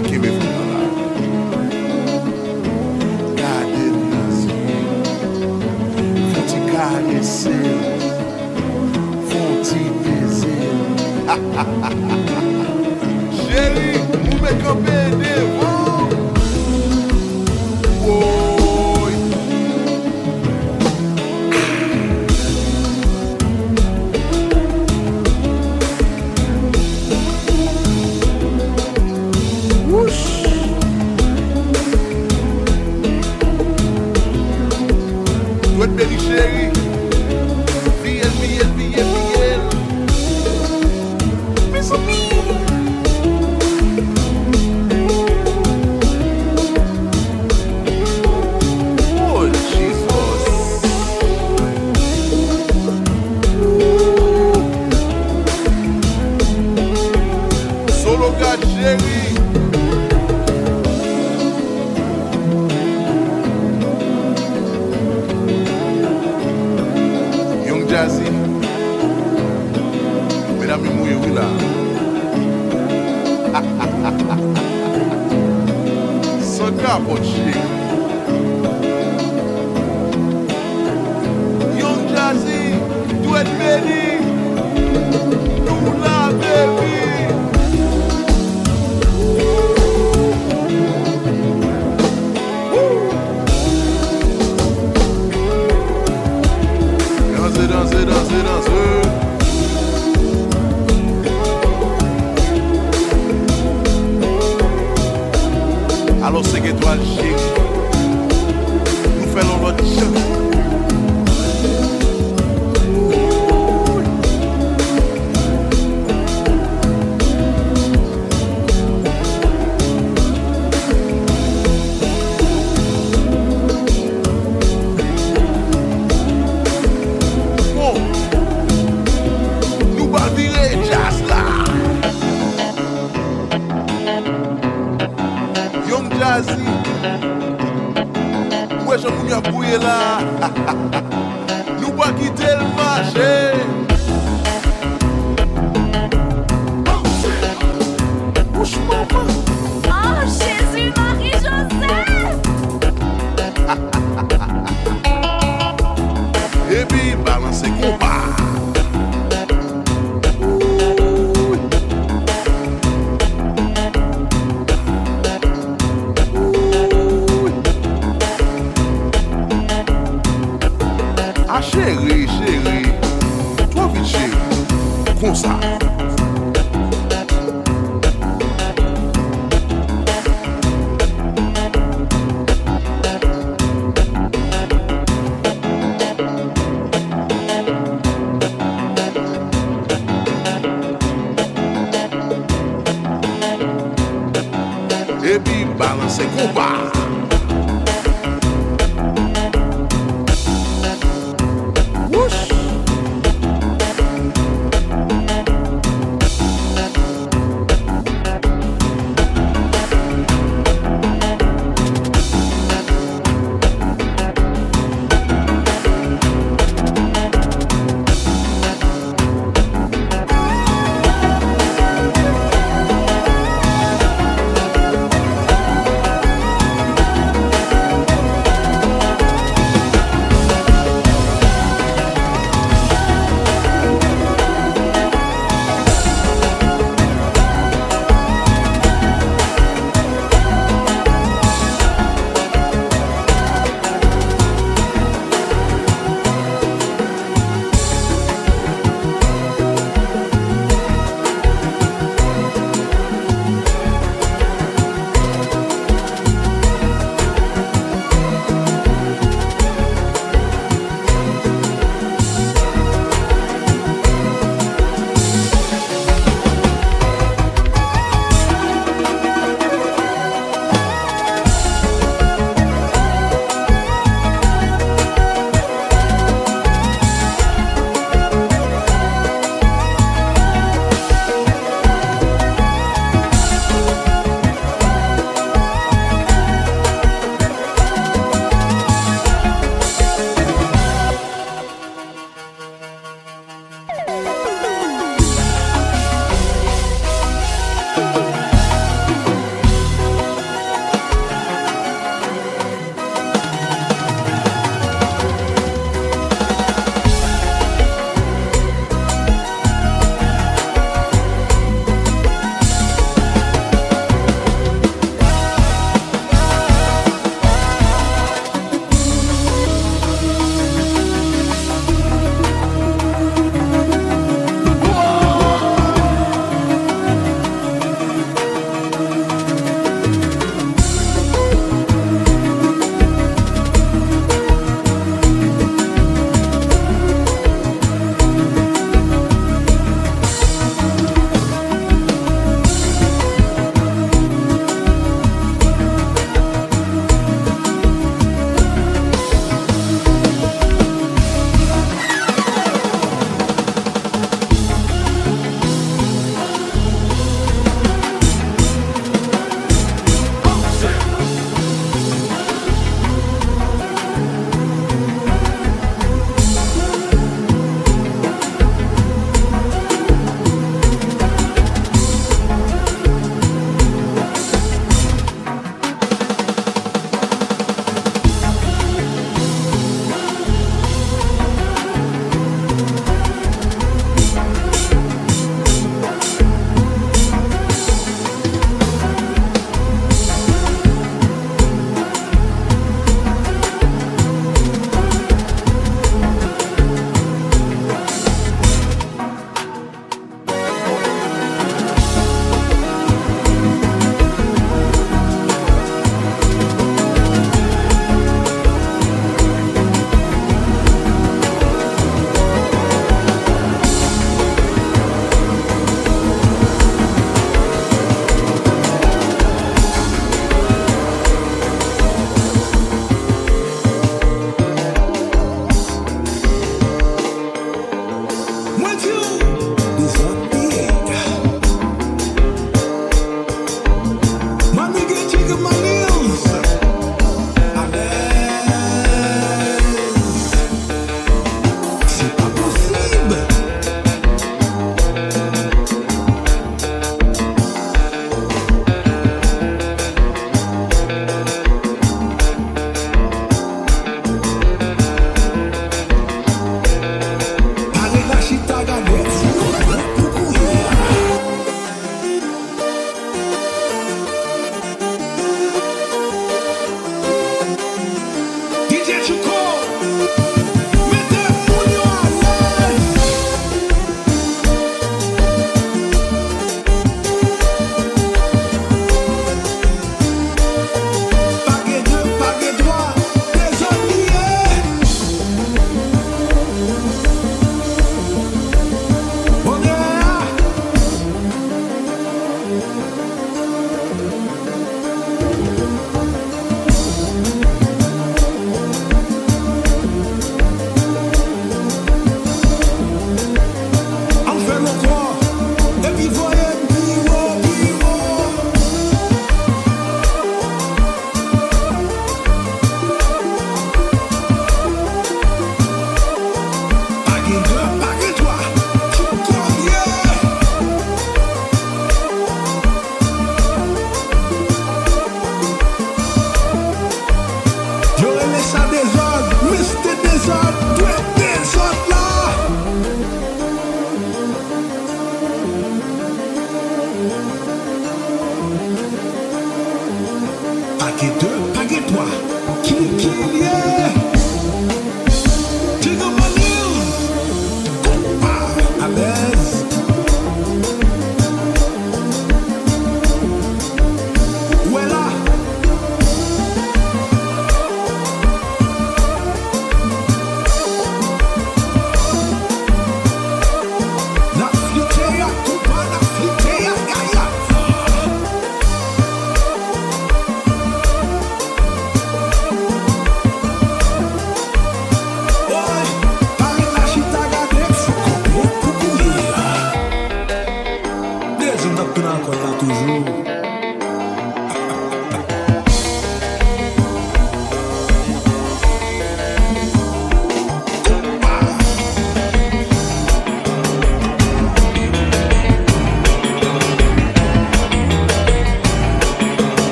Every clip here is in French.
get can from my life. God did nothing. Fonte carne é seu. what she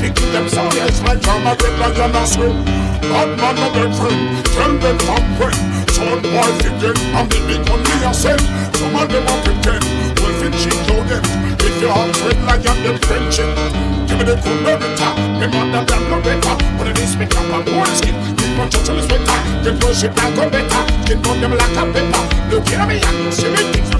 fi give them some yes My drama red like an aspirin Bad man a dead friend Tell them I'm when Son boy fi get A minute on me a cent Some of them a pretend Well fi cheat on them If you have friend like I'm them friendship Give me the good merita Me mother them no better. But it is me cap and more skin. Keep on church and it's better Get worship and go better. Skin on them like a pepper. Look at me and you see me things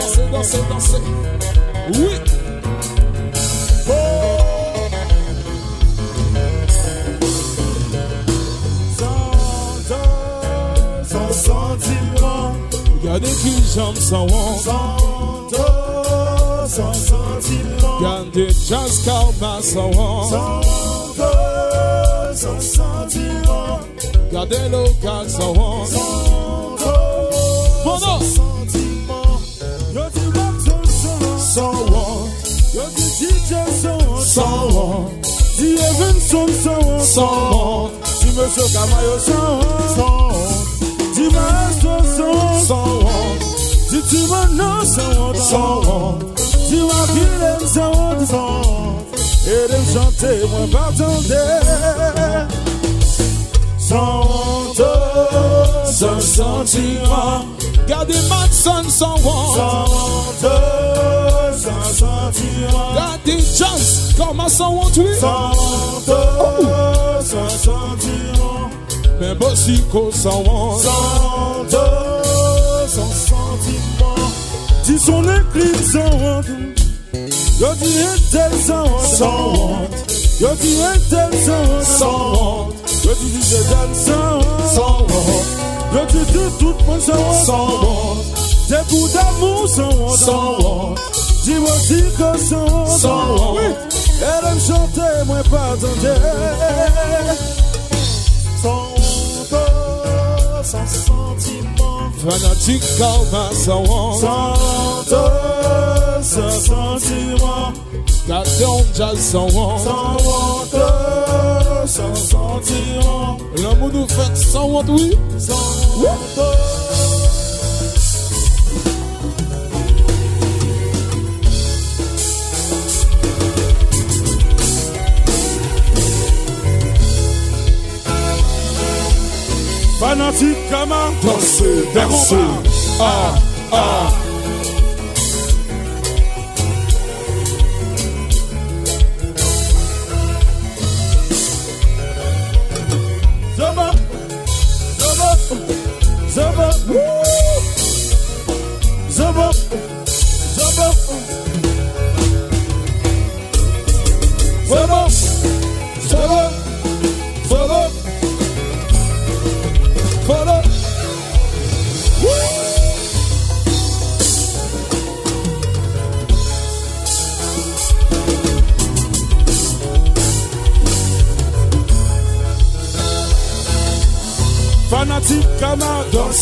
danser, danser, danser. Oui. Oh. Sans, sans sentiment. Regardez qui chante sans Sans, sans sentiment. Regardez Jazz Karma sans Sans, sans sentiment. Regardez local sans Sans, sans, sans sentiment. Sans Tu es venu sans Sans Tu me sauves à sans Tu m'as sans Tu tu m'as non sans Tu m'as sans Et de chanter moi pardonner Sans honte Sans Gardez ma sans sans honte Sans Daddy Jazz, commençons aujourd'hui. Santo, sentiront. Mais bossi qu'on s'en Santo, sans sentiment. Dis son écrit sans honte. Yo dis un tel sans honte. Yo dis un tel sans honte. Yo dis du Jédan sans honte. Yo dis tout tout monde sans honte. Des bouts d'amour sans honte. Dis-moi si que son son Elle aime chanter, moi pas attendre Son dos, son sentiment. Fanatique calme, son Son dos, son sentiment. Gardons déjà son Son dos, son sentiment. L'amour nous fait sans honte, oui. Sans honte Maintenant, comment danser, danser. Ah, ah.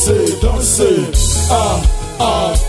Danser, danser, ah, ah.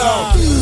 À